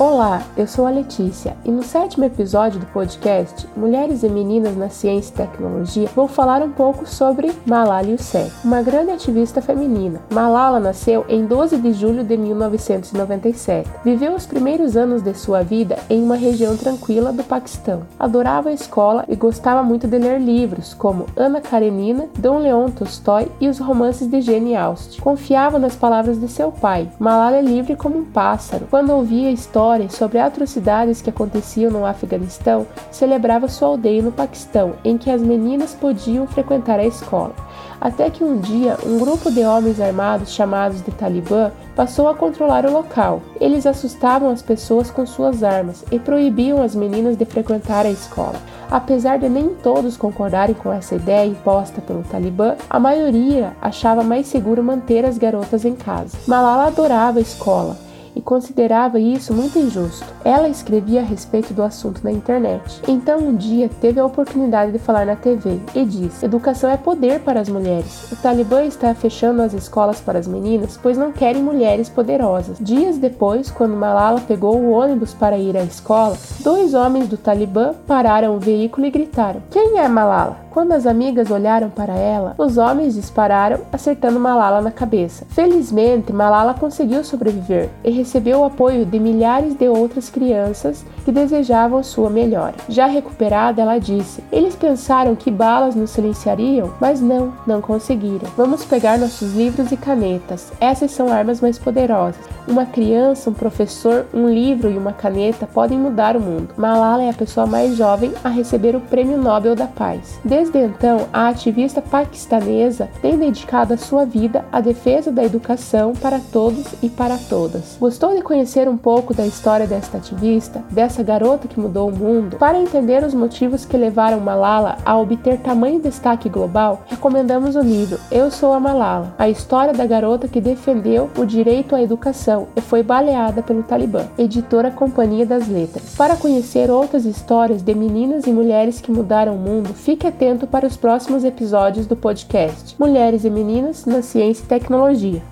Olá, eu sou a Letícia e no sétimo episódio do podcast Mulheres e Meninas na Ciência e Tecnologia vou falar um pouco sobre Malala Yousafzai, uma grande ativista feminina. Malala nasceu em 12 de julho de 1997. Viveu os primeiros anos de sua vida em uma região tranquila do Paquistão. Adorava a escola e gostava muito de ler livros como Ana Karenina, Dom Leon Tolstói e os romances de Jane Austen. Confiava nas palavras de seu pai. Malala é livre como um pássaro. Quando ouvia histórias sobre atrocidades que aconteciam no Afeganistão, celebrava sua aldeia no Paquistão, em que as meninas podiam frequentar a escola. Até que um dia, um grupo de homens armados chamados de Talibã passou a controlar o local. Eles assustavam as pessoas com suas armas e proibiam as meninas de frequentar a escola. Apesar de nem todos concordarem com essa ideia imposta pelo Talibã, a maioria achava mais seguro manter as garotas em casa. Malala adorava a escola e considerava isso muito injusto. Ela escrevia a respeito do assunto na internet. Então, um dia, teve a oportunidade de falar na TV e disse: Educação é poder para as mulheres. O Talibã está fechando as escolas para as meninas, pois não querem mulheres poderosas. Dias depois, quando Malala pegou o ônibus para ir à escola, dois homens do Talibã pararam o veículo e gritaram: Quem é Malala? Quando as amigas olharam para ela, os homens dispararam, acertando Malala na cabeça. Felizmente, Malala conseguiu sobreviver e recebeu o apoio de milhares de outras crianças que desejavam sua melhora. Já recuperada, ela disse: Eles pensaram que balas nos silenciariam, mas não, não conseguiram. Vamos pegar nossos livros e canetas. Essas são armas mais poderosas. Uma criança, um professor, um livro e uma caneta podem mudar o mundo. Malala é a pessoa mais jovem a receber o Prêmio Nobel da Paz. Desde então, a ativista paquistanesa tem dedicado a sua vida à defesa da educação para todos e para todas. Gostou de conhecer um pouco da história desta ativista, dessa garota que mudou o mundo? Para entender os motivos que levaram Malala a obter tamanho destaque global, recomendamos o livro Eu Sou a Malala, a história da garota que defendeu o direito à educação e foi baleada pelo Talibã, editora Companhia das Letras. Para conhecer outras histórias de meninas e mulheres que mudaram o mundo, fique atento para os próximos episódios do podcast Mulheres e Meninas na Ciência e Tecnologia.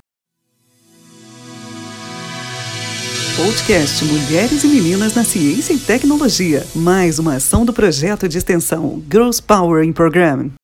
Podcast Mulheres e Meninas na Ciência e Tecnologia. Mais uma ação do projeto de extensão Girls Power in Program.